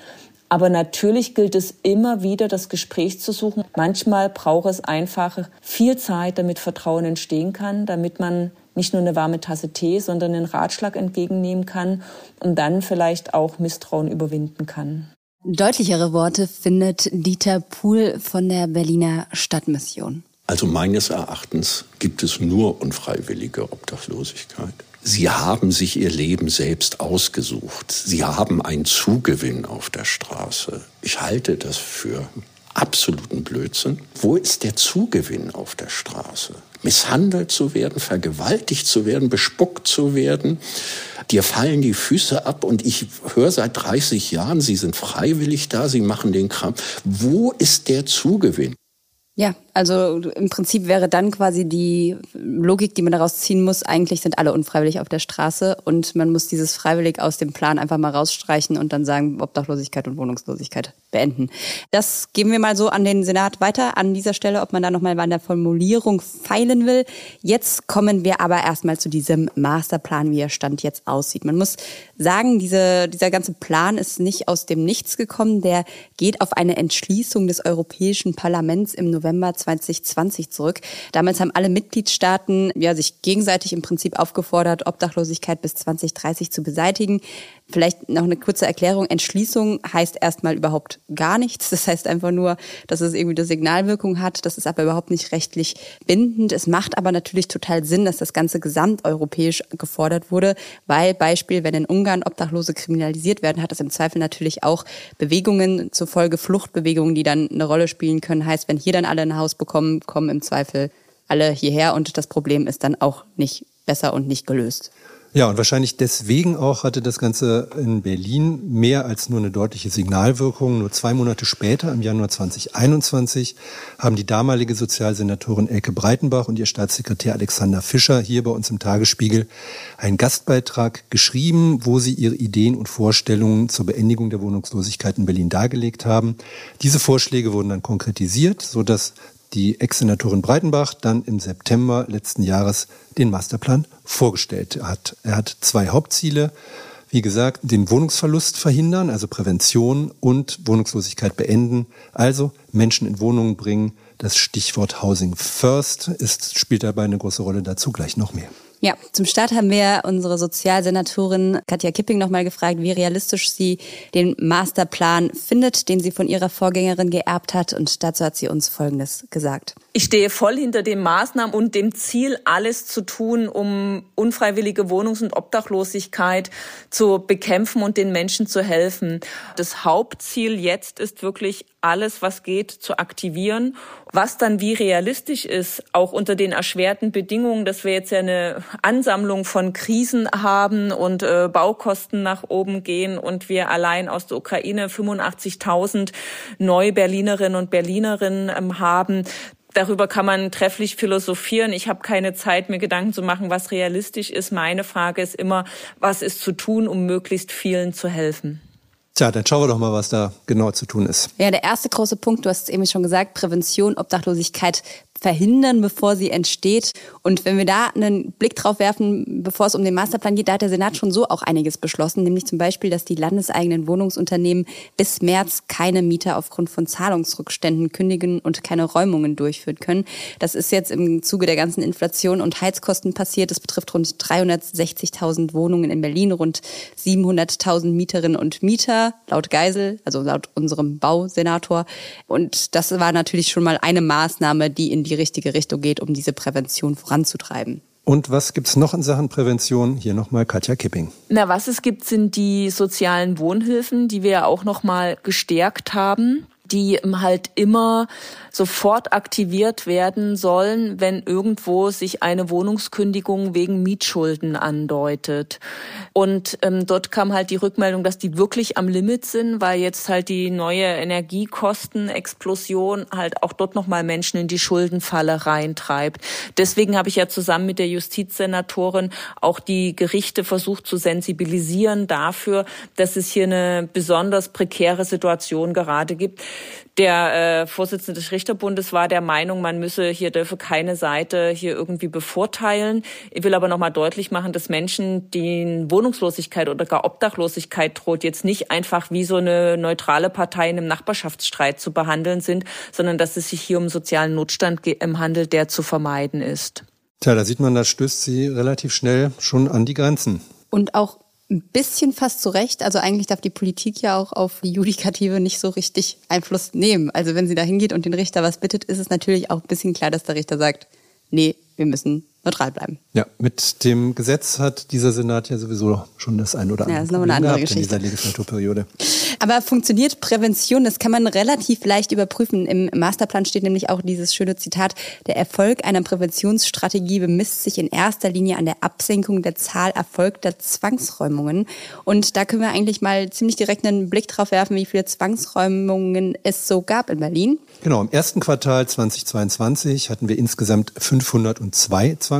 [SPEAKER 13] Aber natürlich gilt es immer wieder, das Gespräch zu suchen. Manchmal braucht es einfach viel Zeit, damit Vertrauen entstehen kann, damit man nicht nur eine warme Tasse Tee, sondern einen Ratschlag entgegennehmen kann und dann vielleicht auch Misstrauen überwinden kann.
[SPEAKER 1] Deutlichere Worte findet Dieter Pohl von der Berliner Stadtmission.
[SPEAKER 14] Also meines Erachtens gibt es nur unfreiwillige Obdachlosigkeit. Sie haben sich ihr Leben selbst ausgesucht. Sie haben einen Zugewinn auf der Straße. Ich halte das für absoluten Blödsinn. Wo ist der Zugewinn auf der Straße? Misshandelt zu werden, vergewaltigt zu werden, bespuckt zu werden. Dir fallen die Füße ab und ich höre seit 30 Jahren, Sie sind freiwillig da, Sie machen den Kram. Wo ist der Zugewinn?
[SPEAKER 1] Ja, also im Prinzip wäre dann quasi die Logik, die man daraus ziehen muss, eigentlich sind alle unfreiwillig auf der Straße und man muss dieses freiwillig aus dem Plan einfach mal rausstreichen und dann sagen, Obdachlosigkeit und Wohnungslosigkeit beenden. Das geben wir mal so an den Senat weiter an dieser Stelle, ob man da nochmal an der Formulierung feilen will. Jetzt kommen wir aber erstmal zu diesem Masterplan, wie er Stand jetzt aussieht. Man muss sagen, diese, dieser ganze Plan ist nicht aus dem Nichts gekommen. Der geht auf eine Entschließung des Europäischen Parlaments im November 2020 zurück. Damals haben alle Mitgliedstaaten ja, sich gegenseitig im Prinzip aufgefordert, Obdachlosigkeit bis 2030 zu beseitigen. Vielleicht noch eine kurze Erklärung. Entschließung heißt erstmal überhaupt gar nichts. Das heißt einfach nur, dass es irgendwie eine Signalwirkung hat. Das ist aber überhaupt nicht rechtlich bindend. Es macht aber natürlich total Sinn, dass das Ganze gesamteuropäisch gefordert wurde, weil Beispiel, wenn in Ungarn Obdachlose kriminalisiert werden, hat das im Zweifel natürlich auch Bewegungen zur Folge, Fluchtbewegungen, die dann eine Rolle spielen können. Heißt, wenn hier dann alle ein Haus bekommen, kommen im Zweifel alle hierher und das Problem ist dann auch nicht besser und nicht gelöst.
[SPEAKER 2] Ja, und wahrscheinlich deswegen auch hatte das Ganze in Berlin mehr als nur eine deutliche Signalwirkung. Nur zwei Monate später, im Januar 2021, haben die damalige Sozialsenatorin Elke Breitenbach und ihr Staatssekretär Alexander Fischer hier bei uns im Tagesspiegel einen Gastbeitrag geschrieben, wo sie ihre Ideen und Vorstellungen zur Beendigung der Wohnungslosigkeit in Berlin dargelegt haben. Diese Vorschläge wurden dann konkretisiert, sodass die Ex-Senatorin Breitenbach dann im September letzten Jahres den Masterplan vorgestellt hat. Er hat zwei Hauptziele. Wie gesagt, den Wohnungsverlust verhindern, also Prävention und Wohnungslosigkeit beenden, also Menschen in Wohnungen bringen. Das Stichwort Housing First ist, spielt dabei eine große Rolle, dazu gleich noch mehr.
[SPEAKER 1] Ja, zum Start haben wir unsere Sozialsenatorin Katja Kipping nochmal gefragt, wie realistisch sie den Masterplan findet, den sie von ihrer Vorgängerin geerbt hat. Und dazu hat sie uns Folgendes gesagt.
[SPEAKER 13] Ich stehe voll hinter den Maßnahmen und dem Ziel, alles zu tun, um unfreiwillige Wohnungs- und Obdachlosigkeit zu bekämpfen und den Menschen zu helfen. Das Hauptziel jetzt ist wirklich alles, was geht, zu aktivieren. Was dann wie realistisch ist, auch unter den erschwerten Bedingungen, dass wir jetzt ja eine Ansammlung von Krisen haben und äh, Baukosten nach oben gehen und wir allein aus der Ukraine 85.000 Neu-Berlinerinnen und Berlinerinnen ähm, haben, Darüber kann man trefflich philosophieren. Ich habe keine Zeit, mir Gedanken zu machen, was realistisch ist. Meine Frage ist immer, was ist zu tun, um möglichst vielen zu helfen?
[SPEAKER 2] Tja, dann schauen wir doch mal, was da genau zu tun ist.
[SPEAKER 1] Ja, der erste große Punkt, du hast es eben schon gesagt, Prävention, Obdachlosigkeit verhindern, bevor sie entsteht. Und wenn wir da einen Blick drauf werfen, bevor es um den Masterplan geht, da hat der Senat schon so auch einiges beschlossen, nämlich zum Beispiel, dass die landeseigenen Wohnungsunternehmen bis März keine Mieter aufgrund von Zahlungsrückständen kündigen und keine Räumungen durchführen können. Das ist jetzt im Zuge der ganzen Inflation und Heizkosten passiert. Das betrifft rund 360.000 Wohnungen in Berlin, rund 700.000 Mieterinnen und Mieter, laut Geisel, also laut unserem Bausenator. Und das war natürlich schon mal eine Maßnahme, die in die richtige Richtung geht, um diese Prävention voranzutreiben.
[SPEAKER 2] Und was gibt es noch in Sachen Prävention? Hier nochmal Katja Kipping.
[SPEAKER 13] Na, was es gibt, sind die sozialen Wohnhilfen, die wir ja auch nochmal gestärkt haben die halt immer sofort aktiviert werden sollen, wenn irgendwo sich eine Wohnungskündigung wegen Mietschulden andeutet. Und ähm, dort kam halt die Rückmeldung, dass die wirklich am Limit sind, weil jetzt halt die neue Energiekostenexplosion halt auch dort nochmal Menschen in die Schuldenfalle reintreibt. Deswegen habe ich ja zusammen mit der Justizsenatorin auch die Gerichte versucht zu sensibilisieren dafür, dass es hier eine besonders prekäre Situation gerade gibt. Der äh, Vorsitzende des Richterbundes war der Meinung, man müsse hier dürfe keine Seite hier irgendwie bevorteilen. Ich will aber nochmal deutlich machen, dass Menschen, denen Wohnungslosigkeit oder gar Obdachlosigkeit droht, jetzt nicht einfach wie so eine neutrale Partei in einem Nachbarschaftsstreit zu behandeln sind, sondern dass es sich hier um sozialen Notstand handelt, der zu vermeiden ist.
[SPEAKER 2] Tja, da sieht man, da stößt sie relativ schnell schon an die Grenzen.
[SPEAKER 1] Und auch ein bisschen fast zu Recht. Also eigentlich darf die Politik ja auch auf die Judikative nicht so richtig Einfluss nehmen. Also wenn sie da hingeht und den Richter was bittet, ist es natürlich auch ein bisschen klar, dass der Richter sagt, nee, wir müssen neutral bleiben.
[SPEAKER 2] Ja, mit dem Gesetz hat dieser Senat ja sowieso schon das ein oder andere.
[SPEAKER 1] Ja, das ist nochmal eine andere Geschichte.
[SPEAKER 2] In dieser Legislaturperiode.
[SPEAKER 1] Aber funktioniert Prävention? Das kann man relativ leicht überprüfen. Im Masterplan steht nämlich auch dieses schöne Zitat, der Erfolg einer Präventionsstrategie bemisst sich in erster Linie an der Absenkung der Zahl erfolgter Zwangsräumungen. Und da können wir eigentlich mal ziemlich direkt einen Blick drauf werfen, wie viele Zwangsräumungen es so gab in Berlin.
[SPEAKER 2] Genau, im ersten Quartal 2022 hatten wir insgesamt 502 Zwangsräumungen.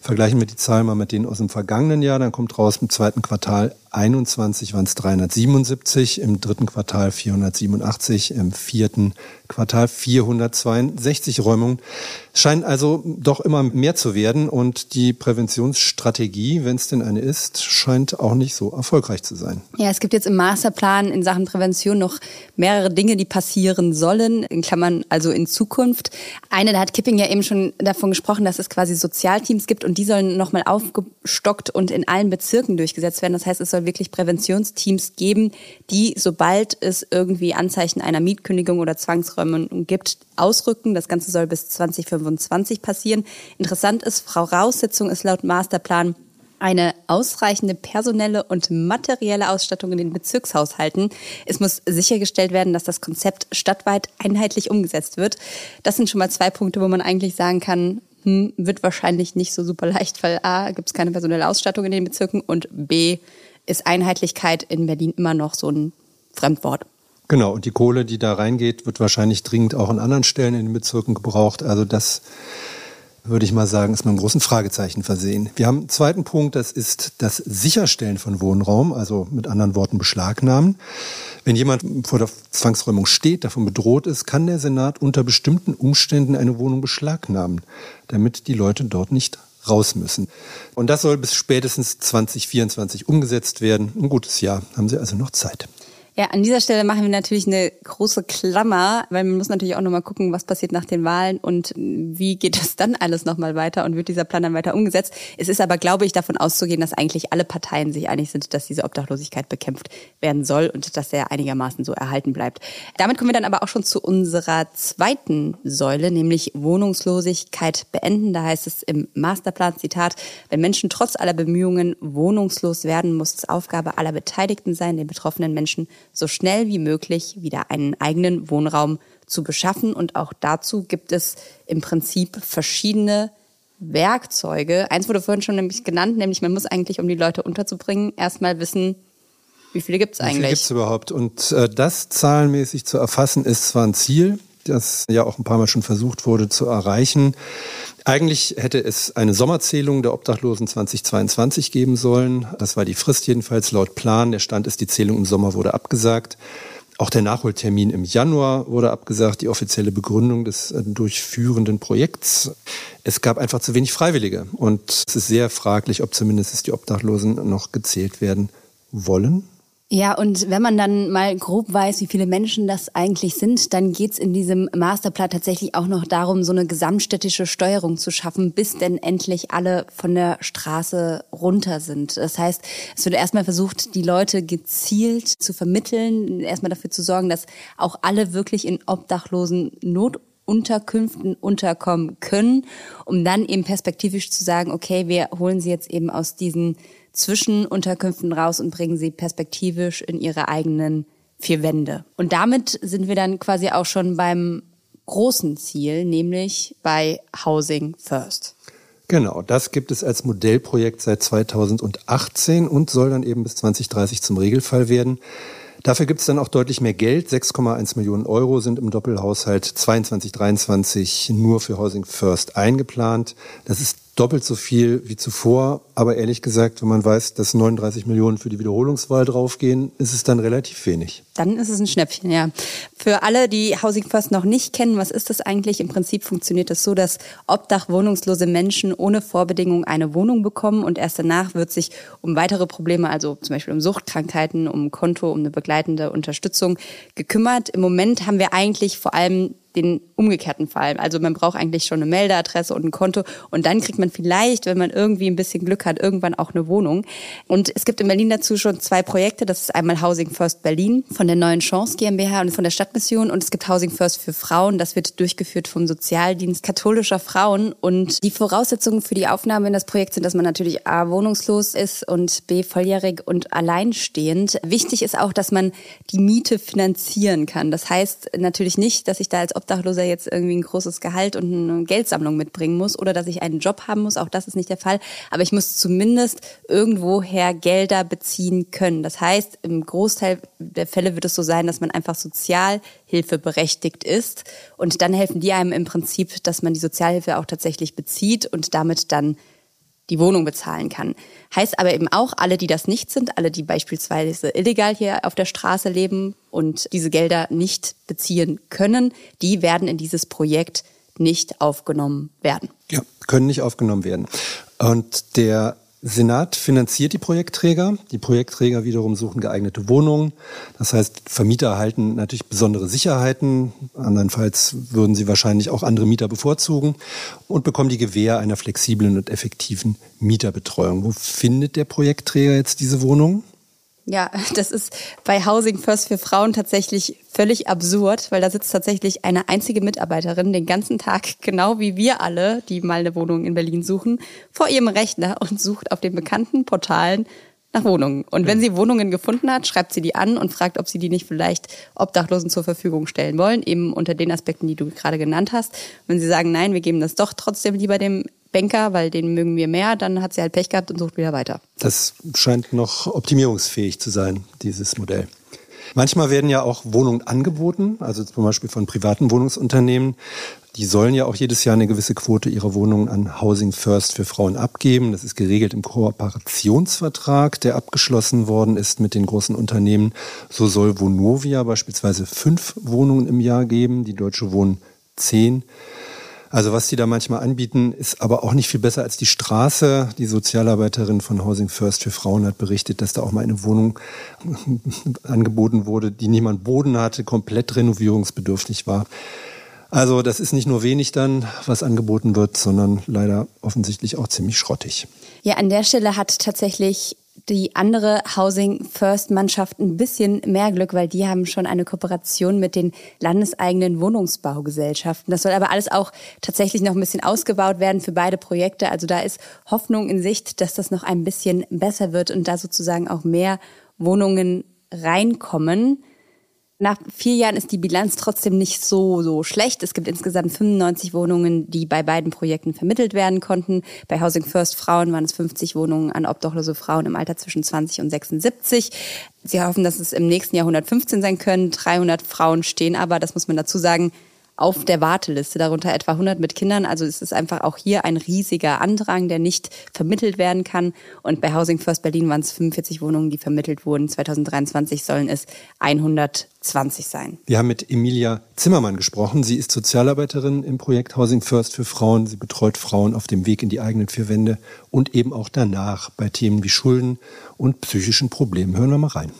[SPEAKER 2] Vergleichen wir die Zahlen mal mit denen aus dem vergangenen Jahr, dann kommt raus im zweiten Quartal 2021 waren es 377, im dritten Quartal 487, im vierten Quartal 462 Räumungen. Scheint also doch immer mehr zu werden und die Präventionsstrategie, wenn es denn eine ist, scheint auch nicht so erfolgreich zu sein.
[SPEAKER 1] Ja, es gibt jetzt im Masterplan in Sachen Prävention noch mehrere Dinge, die passieren sollen, in Klammern also in Zukunft. Eine, da hat Kipping ja eben schon davon gesprochen, dass es quasi Sozialteams gibt und die sollen nochmal aufgestockt und in allen Bezirken durchgesetzt werden. Das heißt, es soll wirklich Präventionsteams geben, die, sobald es irgendwie Anzeichen einer Mietkündigung oder Zwangsräumung gibt, ausrücken. Das Ganze soll bis 2025 passieren. Interessant ist, Voraussetzung ist laut Masterplan eine ausreichende personelle und materielle Ausstattung in den Bezirkshaushalten. Es muss sichergestellt werden, dass das Konzept stadtweit einheitlich umgesetzt wird. Das sind schon mal zwei Punkte, wo man eigentlich sagen kann, hm, wird wahrscheinlich nicht so super leicht, weil A, gibt es keine personelle Ausstattung in den Bezirken und B, ist Einheitlichkeit in Berlin immer noch so ein Fremdwort.
[SPEAKER 2] Genau, und die Kohle, die da reingeht, wird wahrscheinlich dringend auch an anderen Stellen in den Bezirken gebraucht. Also das würde ich mal sagen, ist mit einem großen Fragezeichen versehen. Wir haben einen zweiten Punkt, das ist das Sicherstellen von Wohnraum, also mit anderen Worten Beschlagnahmen. Wenn jemand vor der Zwangsräumung steht, davon bedroht ist, kann der Senat unter bestimmten Umständen eine Wohnung beschlagnahmen, damit die Leute dort nicht raus müssen. Und das soll bis spätestens 2024 umgesetzt werden. Ein gutes Jahr haben Sie also noch Zeit.
[SPEAKER 1] Ja, an dieser Stelle machen wir natürlich eine große Klammer, weil man muss natürlich auch nochmal gucken, was passiert nach den Wahlen und wie geht das dann alles nochmal weiter und wird dieser Plan dann weiter umgesetzt. Es ist aber, glaube ich, davon auszugehen, dass eigentlich alle Parteien sich einig sind, dass diese Obdachlosigkeit bekämpft werden soll und dass er einigermaßen so erhalten bleibt. Damit kommen wir dann aber auch schon zu unserer zweiten Säule, nämlich Wohnungslosigkeit beenden. Da heißt es im Masterplan, Zitat, wenn Menschen trotz aller Bemühungen wohnungslos werden, muss es Aufgabe aller Beteiligten sein, den betroffenen Menschen so schnell wie möglich wieder einen eigenen Wohnraum zu beschaffen. Und auch dazu gibt es im Prinzip verschiedene Werkzeuge. Eins wurde vorhin schon nämlich genannt, nämlich man muss eigentlich, um die Leute unterzubringen, erstmal wissen, wie viele gibt es eigentlich? Wie viele
[SPEAKER 2] gibt es überhaupt? Und äh, das zahlenmäßig zu erfassen, ist zwar ein Ziel, das ja auch ein paar Mal schon versucht wurde zu erreichen. Eigentlich hätte es eine Sommerzählung der Obdachlosen 2022 geben sollen. Das war die Frist jedenfalls laut Plan. Der Stand ist, die Zählung im Sommer wurde abgesagt. Auch der Nachholtermin im Januar wurde abgesagt, die offizielle Begründung des äh, durchführenden Projekts. Es gab einfach zu wenig Freiwillige und es ist sehr fraglich, ob zumindest die Obdachlosen noch gezählt werden wollen.
[SPEAKER 1] Ja, und wenn man dann mal grob weiß, wie viele Menschen das eigentlich sind, dann geht's in diesem Masterplan tatsächlich auch noch darum, so eine gesamtstädtische Steuerung zu schaffen, bis denn endlich alle von der Straße runter sind. Das heißt, es wird erstmal versucht, die Leute gezielt zu vermitteln, erstmal dafür zu sorgen, dass auch alle wirklich in obdachlosen Not Unterkünften unterkommen können, um dann eben perspektivisch zu sagen, okay, wir holen sie jetzt eben aus diesen Zwischenunterkünften raus und bringen sie perspektivisch in ihre eigenen vier Wände. Und damit sind wir dann quasi auch schon beim großen Ziel, nämlich bei Housing First.
[SPEAKER 2] Genau, das gibt es als Modellprojekt seit 2018 und soll dann eben bis 2030 zum Regelfall werden. Dafür gibt es dann auch deutlich mehr Geld. 6,1 Millionen Euro sind im Doppelhaushalt 22, 23 nur für Housing First eingeplant. Das ist doppelt so viel wie zuvor. Aber ehrlich gesagt, wenn man weiß, dass 39 Millionen für die Wiederholungswahl draufgehen, ist es dann relativ wenig.
[SPEAKER 1] Dann ist es ein Schnäppchen, ja. Für alle, die Housing First noch nicht kennen, was ist das eigentlich? Im Prinzip funktioniert es das so, dass obdachwohnungslose Menschen ohne Vorbedingung eine Wohnung bekommen und erst danach wird sich um weitere Probleme, also zum Beispiel um Suchtkrankheiten, um Konto, um eine begleitende Unterstützung gekümmert. Im Moment haben wir eigentlich vor allem den umgekehrten Fall. Also man braucht eigentlich schon eine Meldeadresse und ein Konto und dann kriegt man vielleicht, wenn man irgendwie ein bisschen Glück hat, irgendwann auch eine Wohnung. Und es gibt in Berlin dazu schon zwei Projekte. Das ist einmal Housing First Berlin von der Neuen Chance GmbH und von der Stadtmission und es gibt Housing First für Frauen. Das wird durchgeführt vom Sozialdienst katholischer Frauen und die Voraussetzungen für die Aufnahme in das Projekt sind, dass man natürlich A, wohnungslos ist und B, volljährig und alleinstehend. Wichtig ist auch, dass man die Miete finanzieren kann. Das heißt natürlich nicht, dass ich da als Obdachloser jetzt irgendwie ein großes Gehalt und eine Geldsammlung mitbringen muss oder dass ich einen Job haben muss. Auch das ist nicht der Fall. Aber ich muss zumindest irgendwoher Gelder beziehen können. Das heißt, im Großteil der Fälle wird es so sein, dass man einfach Sozialhilfe berechtigt ist. Und dann helfen die einem im Prinzip, dass man die Sozialhilfe auch tatsächlich bezieht und damit dann die Wohnung bezahlen kann. Heißt aber eben auch, alle, die das nicht sind, alle, die beispielsweise illegal hier auf der Straße leben und diese Gelder nicht beziehen können, die werden in dieses Projekt nicht aufgenommen werden.
[SPEAKER 2] Ja, können nicht aufgenommen werden. Und der Senat finanziert die Projektträger. Die Projektträger wiederum suchen geeignete Wohnungen. Das heißt, Vermieter erhalten natürlich besondere Sicherheiten. Andernfalls würden sie wahrscheinlich auch andere Mieter bevorzugen und bekommen die Gewähr einer flexiblen und effektiven Mieterbetreuung. Wo findet der Projektträger jetzt diese Wohnungen?
[SPEAKER 1] Ja, das ist bei Housing First für Frauen tatsächlich völlig absurd, weil da sitzt tatsächlich eine einzige Mitarbeiterin den ganzen Tag, genau wie wir alle, die mal eine Wohnung in Berlin suchen, vor ihrem Rechner und sucht auf den bekannten Portalen nach Wohnungen. Und wenn sie Wohnungen gefunden hat, schreibt sie die an und fragt, ob sie die nicht vielleicht Obdachlosen zur Verfügung stellen wollen, eben unter den Aspekten, die du gerade genannt hast. Wenn sie sagen, nein, wir geben das doch trotzdem lieber dem Banker, weil den mögen wir mehr, dann hat sie halt Pech gehabt und sucht wieder weiter.
[SPEAKER 2] Das scheint noch optimierungsfähig zu sein, dieses Modell. Manchmal werden ja auch Wohnungen angeboten, also zum Beispiel von privaten Wohnungsunternehmen. Die sollen ja auch jedes Jahr eine gewisse Quote ihrer Wohnungen an Housing First für Frauen abgeben. Das ist geregelt im Kooperationsvertrag, der abgeschlossen worden ist mit den großen Unternehmen. So soll Vonovia beispielsweise fünf Wohnungen im Jahr geben, die Deutsche Wohnen zehn. Also was die da manchmal anbieten, ist aber auch nicht viel besser als die Straße. Die Sozialarbeiterin von Housing First für Frauen hat berichtet, dass da auch mal eine Wohnung angeboten wurde, die niemand Boden hatte, komplett renovierungsbedürftig war. Also das ist nicht nur wenig dann, was angeboten wird, sondern leider offensichtlich auch ziemlich schrottig.
[SPEAKER 1] Ja, an der Stelle hat tatsächlich die andere Housing First Mannschaft ein bisschen mehr Glück, weil die haben schon eine Kooperation mit den landeseigenen Wohnungsbaugesellschaften. Das soll aber alles auch tatsächlich noch ein bisschen ausgebaut werden für beide Projekte. Also da ist Hoffnung in Sicht, dass das noch ein bisschen besser wird und da sozusagen auch mehr Wohnungen reinkommen. Nach vier Jahren ist die Bilanz trotzdem nicht so, so schlecht. Es gibt insgesamt 95 Wohnungen, die bei beiden Projekten vermittelt werden konnten. Bei Housing First Frauen waren es 50 Wohnungen an obdachlose Frauen im Alter zwischen 20 und 76. Sie hoffen, dass es im nächsten Jahr 115 sein können. 300 Frauen stehen aber, das muss man dazu sagen, auf der Warteliste, darunter etwa 100 mit Kindern. Also es ist einfach auch hier ein riesiger Andrang, der nicht vermittelt werden kann. Und bei Housing First Berlin waren es 45 Wohnungen, die vermittelt wurden. 2023 sollen es 120 sein.
[SPEAKER 2] Wir haben mit Emilia Zimmermann gesprochen. Sie ist Sozialarbeiterin im Projekt Housing First für Frauen. Sie betreut Frauen auf dem Weg in die eigenen vier Wände und eben auch danach bei Themen wie Schulden und psychischen Problemen. Hören wir mal rein.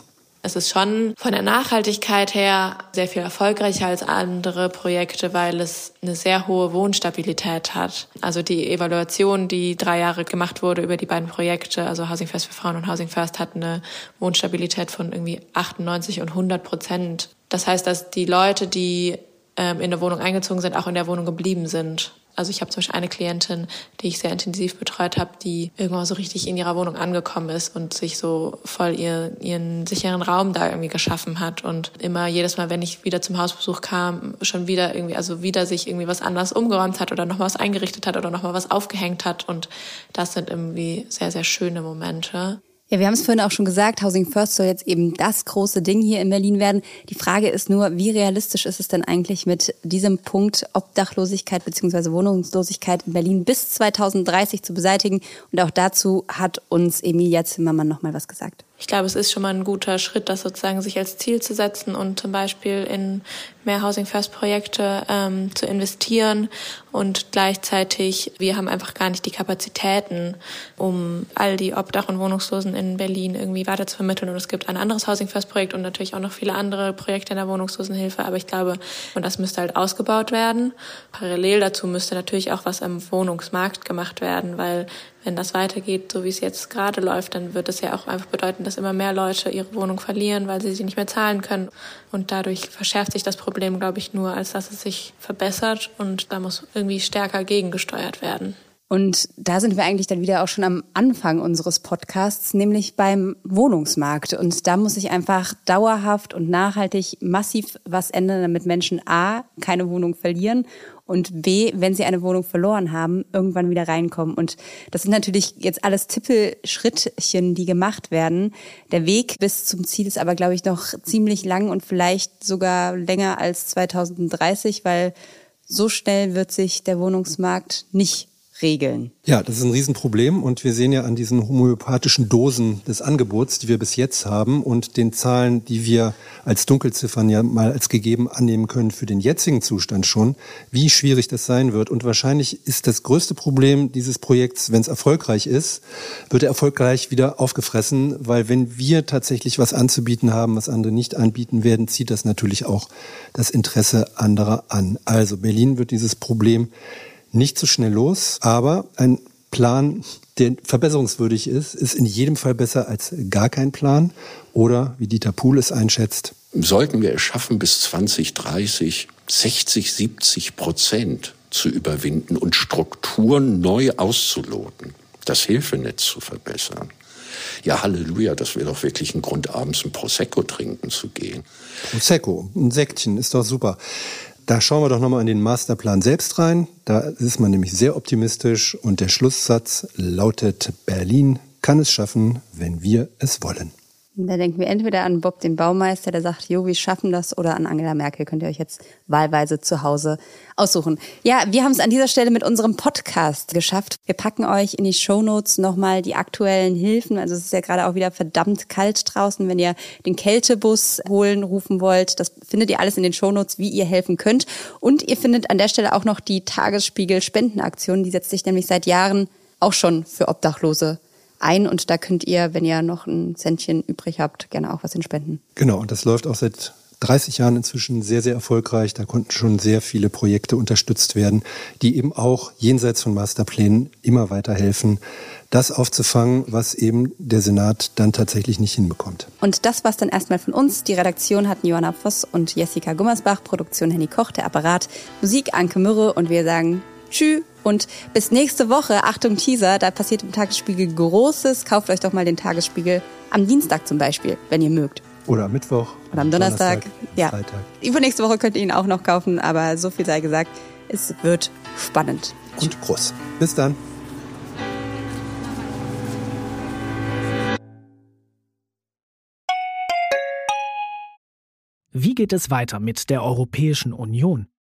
[SPEAKER 15] Es ist schon von der Nachhaltigkeit her sehr viel erfolgreicher als andere Projekte, weil es eine sehr hohe Wohnstabilität hat. Also die Evaluation, die drei Jahre gemacht wurde über die beiden Projekte, also Housing First für Frauen und Housing First, hat eine Wohnstabilität von irgendwie 98 und 100 Prozent. Das heißt, dass die Leute, die ähm, in der Wohnung eingezogen sind, auch in der Wohnung geblieben sind. Also ich habe zum Beispiel eine Klientin, die ich sehr intensiv betreut habe, die irgendwann so richtig in ihrer Wohnung angekommen ist und sich so voll ihr, ihren sicheren Raum da irgendwie geschaffen hat und immer jedes Mal, wenn ich wieder zum Hausbesuch kam, schon wieder irgendwie, also wieder sich irgendwie was anderes umgeräumt hat oder nochmal was eingerichtet hat oder nochmal was aufgehängt hat und das sind irgendwie sehr, sehr schöne Momente.
[SPEAKER 1] Ja, wir haben es vorhin auch schon gesagt, Housing First soll jetzt eben das große Ding hier in Berlin werden. Die Frage ist nur, wie realistisch ist es denn eigentlich mit diesem Punkt Obdachlosigkeit bzw. Wohnungslosigkeit in Berlin bis 2030 zu beseitigen? Und auch dazu hat uns Emilia Zimmermann nochmal was gesagt.
[SPEAKER 15] Ich glaube, es ist schon mal ein guter Schritt, das sozusagen sich als Ziel zu setzen und zum Beispiel in mehr Housing First Projekte ähm, zu investieren und gleichzeitig wir haben einfach gar nicht die Kapazitäten, um all die Obdach- und Wohnungslosen in Berlin irgendwie weiter zu vermitteln. Und es gibt ein anderes Housing First Projekt und natürlich auch noch viele andere Projekte in der Wohnungslosenhilfe. Aber ich glaube, und das müsste halt ausgebaut werden. Parallel dazu müsste natürlich auch was am Wohnungsmarkt gemacht werden, weil wenn das weitergeht, so wie es jetzt gerade läuft, dann wird es ja auch einfach bedeuten, dass immer mehr Leute ihre Wohnung verlieren, weil sie sie nicht mehr zahlen können. Und dadurch verschärft sich das Problem, glaube ich, nur, als dass es sich verbessert. Und da muss irgendwie stärker gegengesteuert werden.
[SPEAKER 1] Und da sind wir eigentlich dann wieder auch schon am Anfang unseres Podcasts, nämlich beim Wohnungsmarkt. Und da muss sich einfach dauerhaft und nachhaltig massiv was ändern, damit Menschen A, keine Wohnung verlieren und B, wenn sie eine Wohnung verloren haben, irgendwann wieder reinkommen. Und das sind natürlich jetzt alles Tippelschrittchen, die gemacht werden. Der Weg bis zum Ziel ist aber, glaube ich, noch ziemlich lang und vielleicht sogar länger als 2030, weil so schnell wird sich der Wohnungsmarkt nicht regeln.
[SPEAKER 2] Ja, das ist ein Riesenproblem und wir sehen ja an diesen homöopathischen Dosen des Angebots, die wir bis jetzt haben und den Zahlen, die wir als Dunkelziffern ja mal als gegeben annehmen können für den jetzigen Zustand schon, wie schwierig das sein wird. Und wahrscheinlich ist das größte Problem dieses Projekts, wenn es erfolgreich ist, wird er erfolgreich wieder aufgefressen, weil wenn wir tatsächlich was anzubieten haben, was andere nicht anbieten werden, zieht das natürlich auch das Interesse anderer an. Also Berlin wird dieses Problem nicht so schnell los, aber ein Plan, der verbesserungswürdig ist, ist in jedem Fall besser als gar kein Plan. Oder, wie Dieter Pohl es einschätzt,
[SPEAKER 14] sollten wir es schaffen, bis 2030 60, 70 Prozent zu überwinden und Strukturen neu auszuloten, das Hilfenetz zu verbessern. Ja, Halleluja, das wäre doch wirklich ein Grund, abends ein Prosecco trinken zu gehen.
[SPEAKER 2] Prosecco, ein Säckchen, ist doch super. Da schauen wir doch nochmal in den Masterplan selbst rein. Da ist man nämlich sehr optimistisch und der Schlusssatz lautet, Berlin kann es schaffen, wenn wir es wollen.
[SPEAKER 1] Da denken wir entweder an Bob, den Baumeister, der sagt, jo, wir schaffen das, oder an Angela Merkel. Könnt ihr euch jetzt wahlweise zu Hause aussuchen. Ja, wir haben es an dieser Stelle mit unserem Podcast geschafft. Wir packen euch in die Shownotes nochmal die aktuellen Hilfen. Also es ist ja gerade auch wieder verdammt kalt draußen. Wenn ihr den Kältebus holen, rufen wollt, das findet ihr alles in den Shownotes, wie ihr helfen könnt. Und ihr findet an der Stelle auch noch die Tagesspiegel-Spendenaktion. Die setzt sich nämlich seit Jahren auch schon für Obdachlose ein und da könnt ihr, wenn ihr noch ein Centchen übrig habt, gerne auch was hinspenden.
[SPEAKER 2] Genau, und das läuft auch seit 30 Jahren inzwischen sehr, sehr erfolgreich. Da konnten schon sehr viele Projekte unterstützt werden, die eben auch jenseits von Masterplänen immer weiter helfen, das aufzufangen, was eben der Senat dann tatsächlich nicht hinbekommt.
[SPEAKER 1] Und das war's dann erstmal von uns. Die Redaktion hatten Johanna Voss und Jessica Gummersbach, Produktion Henny Koch, der Apparat, Musik Anke Mürre und wir sagen Tschüss und bis nächste Woche. Achtung Teaser, da passiert im Tagesspiegel Großes. Kauft euch doch mal den Tagesspiegel am Dienstag zum Beispiel, wenn ihr mögt.
[SPEAKER 2] Oder am Mittwoch.
[SPEAKER 1] Oder am Donnerstag. Donnerstag ja. Freitag. Übernächste Woche könnt ihr ihn auch noch kaufen, aber so viel sei gesagt, es wird spannend.
[SPEAKER 2] Und groß. Bis dann.
[SPEAKER 12] Wie geht es weiter mit der Europäischen Union?